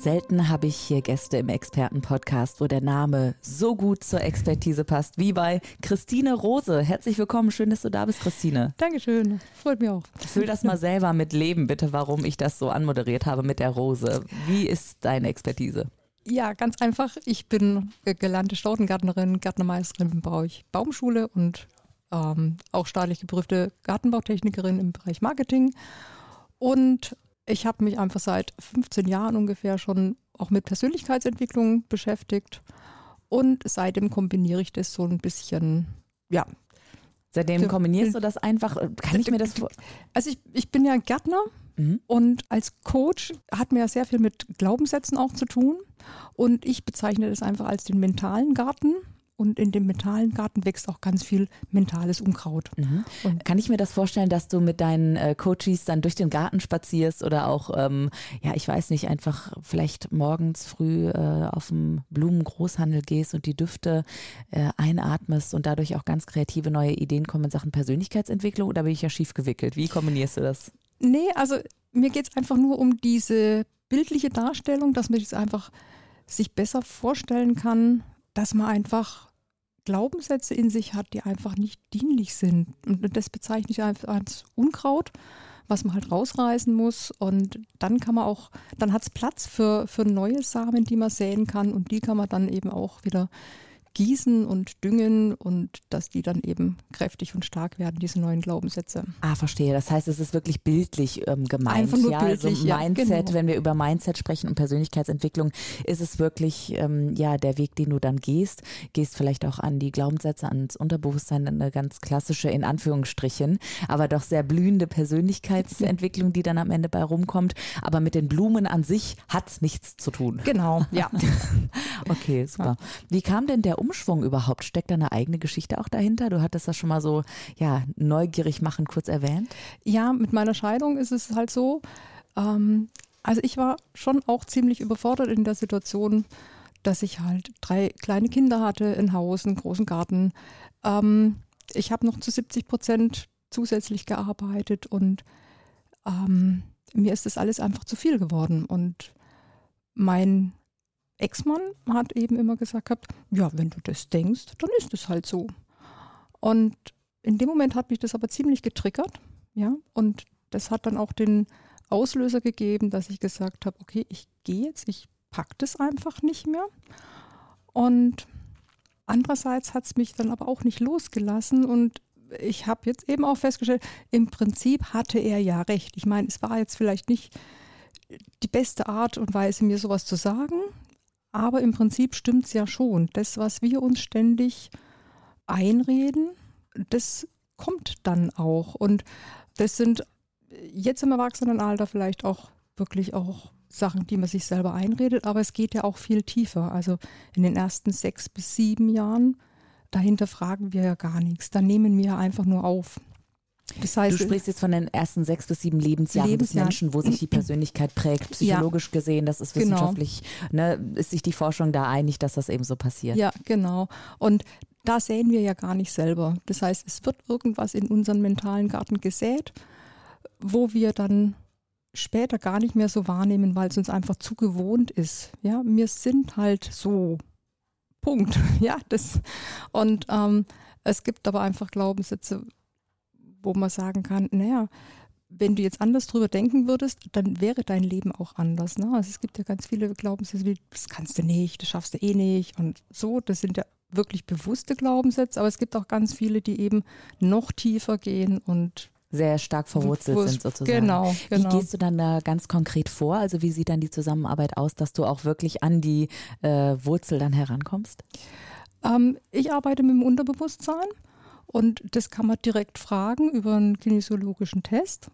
Selten habe ich hier Gäste im Expertenpodcast, wo der Name so gut zur Expertise passt, wie bei Christine Rose. Herzlich willkommen, schön, dass du da bist, Christine. Dankeschön, freut mich auch. Füll das mal selber mit Leben, bitte, warum ich das so anmoderiert habe mit der Rose. Wie ist deine Expertise? Ja, ganz einfach. Ich bin gelernte Staudengärtnerin, Gärtnermeisterin im Bereich Baumschule und ähm, auch staatlich geprüfte Gartenbautechnikerin im Bereich Marketing. Und ich habe mich einfach seit 15 Jahren ungefähr schon auch mit Persönlichkeitsentwicklung beschäftigt und seitdem kombiniere ich das so ein bisschen, ja. Seitdem kombinierst du das einfach? Kann ich mir das vor Also ich, ich bin ja Gärtner mhm. und als Coach hat mir ja sehr viel mit Glaubenssätzen auch zu tun und ich bezeichne das einfach als den mentalen Garten und in dem mentalen Garten wächst auch ganz viel mentales Unkraut. Mhm. Kann ich mir das vorstellen, dass du mit deinen äh, Coaches dann durch den Garten spazierst oder auch, ähm, ja, ich weiß nicht, einfach vielleicht morgens früh äh, auf dem Blumengroßhandel gehst und die Düfte äh, einatmest und dadurch auch ganz kreative neue Ideen kommen in Sachen Persönlichkeitsentwicklung oder bin ich ja schief gewickelt? Wie kombinierst du das? Nee, also mir geht es einfach nur um diese bildliche Darstellung, dass man sich einfach sich besser vorstellen kann, dass man einfach Glaubenssätze in sich hat, die einfach nicht dienlich sind. Und das bezeichne ich als Unkraut, was man halt rausreißen muss. Und dann kann man auch, dann hat es Platz für, für neue Samen, die man säen kann. Und die kann man dann eben auch wieder gießen und düngen und dass die dann eben kräftig und stark werden, diese neuen Glaubenssätze. Ah, verstehe. Das heißt, es ist wirklich bildlich ähm, gemeint. Einfach nur ja, bildlich, also Mindset, ja, genau. wenn wir über Mindset sprechen und Persönlichkeitsentwicklung, ist es wirklich ähm, ja der Weg, den du dann gehst. Gehst vielleicht auch an die Glaubenssätze, ans Unterbewusstsein, eine ganz klassische, in Anführungsstrichen, aber doch sehr blühende Persönlichkeitsentwicklung, die dann am Ende bei rumkommt. Aber mit den Blumen an sich hat es nichts zu tun. Genau, ja. okay, super. Wie kam denn der Umschwung überhaupt? Steckt da eine eigene Geschichte auch dahinter? Du hattest das schon mal so, ja, neugierig machen kurz erwähnt. Ja, mit meiner Scheidung ist es halt so. Ähm, also ich war schon auch ziemlich überfordert in der Situation, dass ich halt drei kleine Kinder hatte, ein Haus, einen großen Garten. Ähm, ich habe noch zu 70 Prozent zusätzlich gearbeitet und ähm, mir ist das alles einfach zu viel geworden. Und mein Ex-Mann hat eben immer gesagt gehabt, ja, wenn du das denkst, dann ist es halt so. Und in dem Moment hat mich das aber ziemlich getriggert, ja, und das hat dann auch den Auslöser gegeben, dass ich gesagt habe, okay, ich gehe jetzt, ich packe das einfach nicht mehr. Und andererseits hat es mich dann aber auch nicht losgelassen und ich habe jetzt eben auch festgestellt, im Prinzip hatte er ja recht. Ich meine, es war jetzt vielleicht nicht die beste Art und Weise, mir sowas zu sagen, aber im Prinzip stimmt es ja schon. Das, was wir uns ständig einreden, das kommt dann auch. Und das sind jetzt im Erwachsenenalter vielleicht auch wirklich auch Sachen, die man sich selber einredet, aber es geht ja auch viel tiefer. Also in den ersten sechs bis sieben Jahren, dahinter fragen wir ja gar nichts. Da nehmen wir einfach nur auf. Das heißt, du sprichst jetzt von den ersten sechs bis sieben Lebensjahren Lebensjahr. des Menschen, wo sich die Persönlichkeit prägt, psychologisch ja. gesehen. Das ist genau. wissenschaftlich, genau. ne, ist sich die Forschung da einig, dass das eben so passiert. Ja, genau. Und da sehen wir ja gar nicht selber. Das heißt, es wird irgendwas in unseren mentalen Garten gesät, wo wir dann später gar nicht mehr so wahrnehmen, weil es uns einfach zu gewohnt ist. Ja, wir sind halt so. Punkt. Ja, das. Und ähm, es gibt aber einfach Glaubenssätze, wo man sagen kann, naja, wenn du jetzt anders drüber denken würdest, dann wäre dein Leben auch anders. Ne? Also es gibt ja ganz viele Glaubenssätze wie, das kannst du nicht, das schaffst du eh nicht und so. Das sind ja wirklich bewusste Glaubenssätze, aber es gibt auch ganz viele, die eben noch tiefer gehen und sehr stark verwurzelt sind sozusagen. Genau, genau. Wie gehst du dann da ganz konkret vor? Also wie sieht dann die Zusammenarbeit aus, dass du auch wirklich an die äh, Wurzel dann herankommst? Ähm, ich arbeite mit dem Unterbewusstsein. Und das kann man direkt fragen über einen kinesiologischen Test.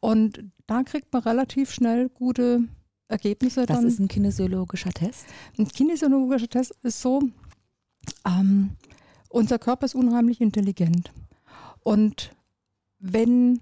Und da kriegt man relativ schnell gute Ergebnisse. Was dann. ist ein kinesiologischer Test? Ein kinesiologischer Test ist so, ähm, unser Körper ist unheimlich intelligent. Und wenn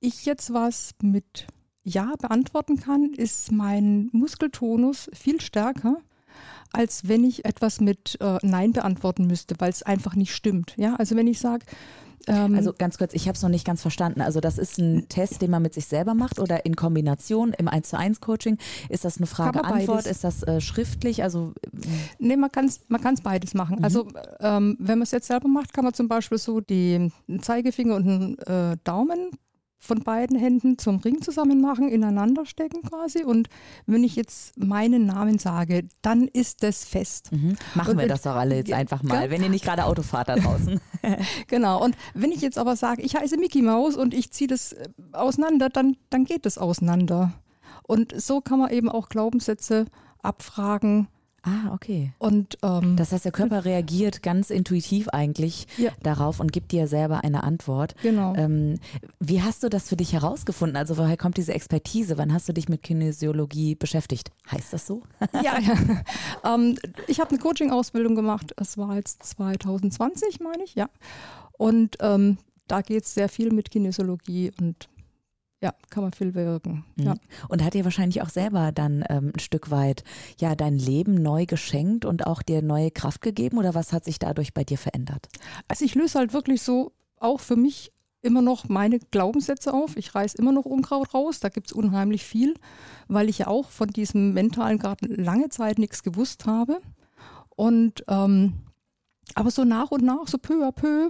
ich jetzt was mit Ja beantworten kann, ist mein Muskeltonus viel stärker, als wenn ich etwas mit äh, Nein beantworten müsste, weil es einfach nicht stimmt. Ja, also wenn ich sage, ähm, also ganz kurz, ich habe es noch nicht ganz verstanden. Also das ist ein Test, den man mit sich selber macht oder in Kombination im 1 zu 1 Coaching? Ist das eine Frage-Antwort? Ist das äh, schriftlich? Also nee, man kann es man kann's beides machen. Mhm. Also ähm, wenn man es jetzt selber macht, kann man zum Beispiel so die Zeigefinger und den äh, Daumen von beiden Händen zum Ring zusammen machen, ineinander stecken quasi. Und wenn ich jetzt meinen Namen sage, dann ist das fest. Mhm. Machen und wir das doch alle jetzt einfach mal, wenn ihr nicht gerade Auto fahrt da draußen. genau. Und wenn ich jetzt aber sage, ich heiße Mickey Maus und ich ziehe das äh, auseinander, dann, dann geht das auseinander. Und so kann man eben auch Glaubenssätze abfragen Ah, okay. Und ähm, das heißt, der Körper reagiert ganz intuitiv eigentlich ja. darauf und gibt dir selber eine Antwort. Genau. Ähm, wie hast du das für dich herausgefunden? Also woher kommt diese Expertise? Wann hast du dich mit Kinesiologie beschäftigt? Heißt das so? ja, ja. Ähm, ich habe eine Coaching-Ausbildung gemacht. Es war jetzt 2020, meine ich, ja. Und ähm, da geht es sehr viel mit Kinesiologie und ja, kann man viel bewirken. Mhm. Ja. Und hat dir wahrscheinlich auch selber dann ähm, ein Stück weit ja dein Leben neu geschenkt und auch dir neue Kraft gegeben oder was hat sich dadurch bei dir verändert? Also ich löse halt wirklich so auch für mich immer noch meine Glaubenssätze auf. Ich reiße immer noch Unkraut raus. Da gibt es unheimlich viel, weil ich ja auch von diesem mentalen Garten lange Zeit nichts gewusst habe. Und ähm, aber so nach und nach, so peu à peu,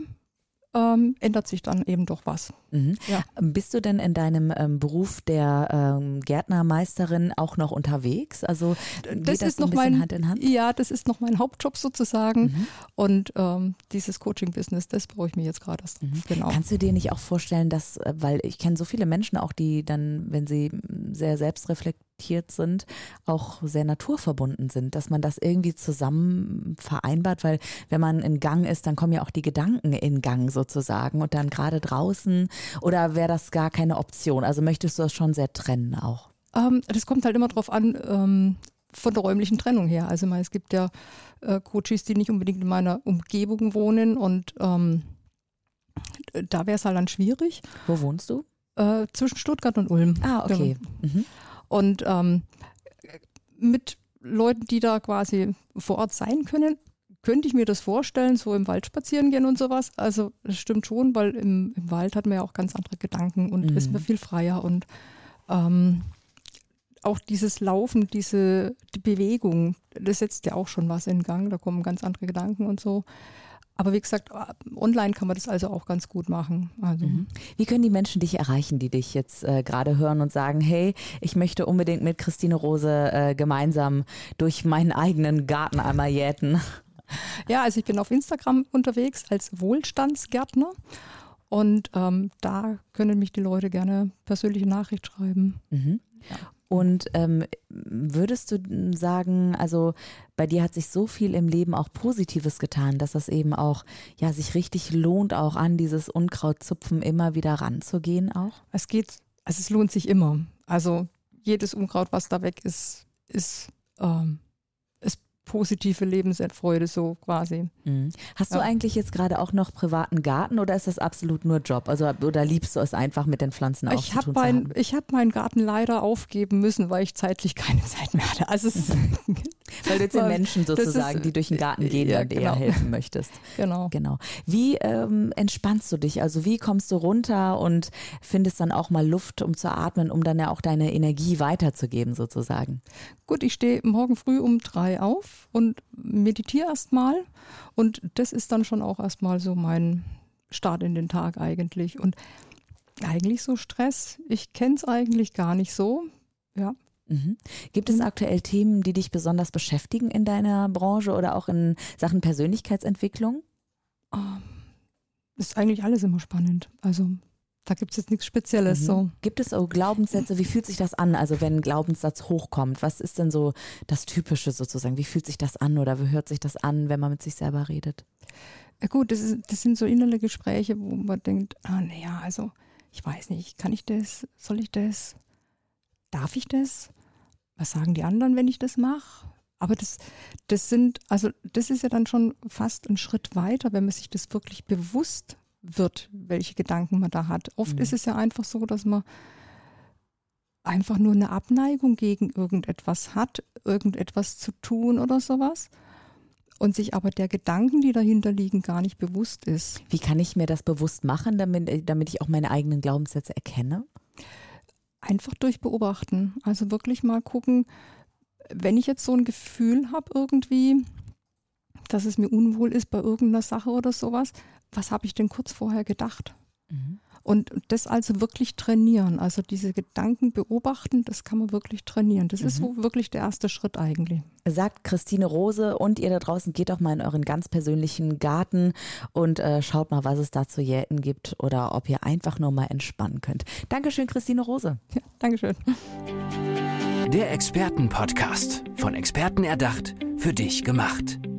ähm, ändert sich dann eben doch was. Mhm. Ja. Bist du denn in deinem ähm, Beruf der ähm, Gärtnermeisterin auch noch unterwegs? Also das, das ist noch mein Hand in Hand? Ja, das ist noch mein Hauptjob sozusagen. Mhm. Und ähm, dieses Coaching-Business, das brauche ich mir jetzt gerade erst. Mhm. Genau. Kannst du dir nicht auch vorstellen, dass, äh, weil ich kenne so viele Menschen auch, die dann, wenn sie sehr selbstreflektiert sind, auch sehr naturverbunden sind, dass man das irgendwie zusammen vereinbart, weil wenn man in Gang ist, dann kommen ja auch die Gedanken in Gang sozusagen und dann gerade draußen oder wäre das gar keine Option? Also möchtest du das schon sehr trennen auch? Ähm, das kommt halt immer drauf an, ähm, von der räumlichen Trennung her. Also meine, es gibt ja äh, Coaches, die nicht unbedingt in meiner Umgebung wohnen und ähm, da wäre es halt dann schwierig. Wo wohnst du? Äh, zwischen Stuttgart und Ulm. Ah, okay. Mhm. Und ähm, mit Leuten, die da quasi vor Ort sein können, könnte ich mir das vorstellen, so im Wald spazieren gehen und sowas. Also das stimmt schon, weil im, im Wald hat man ja auch ganz andere Gedanken und mhm. ist man viel freier und ähm, auch dieses Laufen, diese die Bewegung, das setzt ja auch schon was in Gang. Da kommen ganz andere Gedanken und so. Aber wie gesagt, online kann man das also auch ganz gut machen. Also. Mhm. Wie können die Menschen dich erreichen, die dich jetzt äh, gerade hören und sagen, hey, ich möchte unbedingt mit Christine Rose äh, gemeinsam durch meinen eigenen Garten einmal jäten? Ja, also ich bin auf Instagram unterwegs als Wohlstandsgärtner. Und ähm, da können mich die Leute gerne persönliche Nachricht schreiben. Mhm. Ja. Und ähm, würdest du sagen, also bei dir hat sich so viel im Leben auch Positives getan, dass das eben auch ja sich richtig lohnt, auch an dieses Unkrautzupfen immer wieder ranzugehen auch? Es geht, also es lohnt sich immer. Also jedes Unkraut, was da weg ist, ist ähm, positive Lebensfreude so quasi. Mhm. Hast ja. du eigentlich jetzt gerade auch noch privaten Garten oder ist das absolut nur Job? Also oder liebst du es einfach mit den Pflanzen auch ich zu mein, Ich habe meinen Garten leider aufgeben müssen, weil ich zeitlich keine Zeit mehr hatte. Also es weil du jetzt den Menschen sozusagen, ist, die durch den Garten gehen ja, und genau. eher helfen möchtest. Genau. Genau. Wie ähm, entspannst du dich? Also wie kommst du runter und findest dann auch mal Luft, um zu atmen, um dann ja auch deine Energie weiterzugeben sozusagen? Gut, ich stehe morgen früh um drei auf und meditiere erstmal. Und das ist dann schon auch erstmal so mein Start in den Tag eigentlich. Und eigentlich so Stress, ich kenne es eigentlich gar nicht so. Ja. Mhm. Gibt es mhm. aktuell Themen, die dich besonders beschäftigen in deiner Branche oder auch in Sachen Persönlichkeitsentwicklung? Ähm, ist eigentlich alles immer spannend. Also da gibt es jetzt nichts Spezielles. Mhm. So. Gibt es auch Glaubenssätze? Wie fühlt sich das an? Also wenn ein Glaubenssatz hochkommt, was ist denn so das Typische sozusagen? Wie fühlt sich das an oder wie hört sich das an, wenn man mit sich selber redet? Ja gut, das, ist, das sind so innere Gespräche, wo man denkt, ah naja, also ich weiß nicht, kann ich das? Soll ich das? Darf ich das? Was sagen die anderen, wenn ich das mache? Aber das, das sind, also das ist ja dann schon fast ein Schritt weiter, wenn man sich das wirklich bewusst wird, welche Gedanken man da hat. Oft Mhm. ist es ja einfach so, dass man einfach nur eine Abneigung gegen irgendetwas hat, irgendetwas zu tun oder sowas. Und sich aber der Gedanken, die dahinter liegen, gar nicht bewusst ist. Wie kann ich mir das bewusst machen, damit, äh, damit ich auch meine eigenen Glaubenssätze erkenne? Einfach durch Beobachten. Also wirklich mal gucken, wenn ich jetzt so ein Gefühl habe irgendwie, dass es mir unwohl ist bei irgendeiner Sache oder sowas, was habe ich denn kurz vorher gedacht? Und das also wirklich trainieren, also diese Gedanken beobachten, das kann man wirklich trainieren. Das ist so wirklich der erste Schritt eigentlich. Sagt Christine Rose und ihr da draußen geht doch mal in euren ganz persönlichen Garten und äh, schaut mal, was es da zu jäten gibt oder ob ihr einfach nur mal entspannen könnt. Dankeschön, Christine Rose. Ja, Dankeschön. Der Expertenpodcast. Von Experten erdacht, für dich gemacht.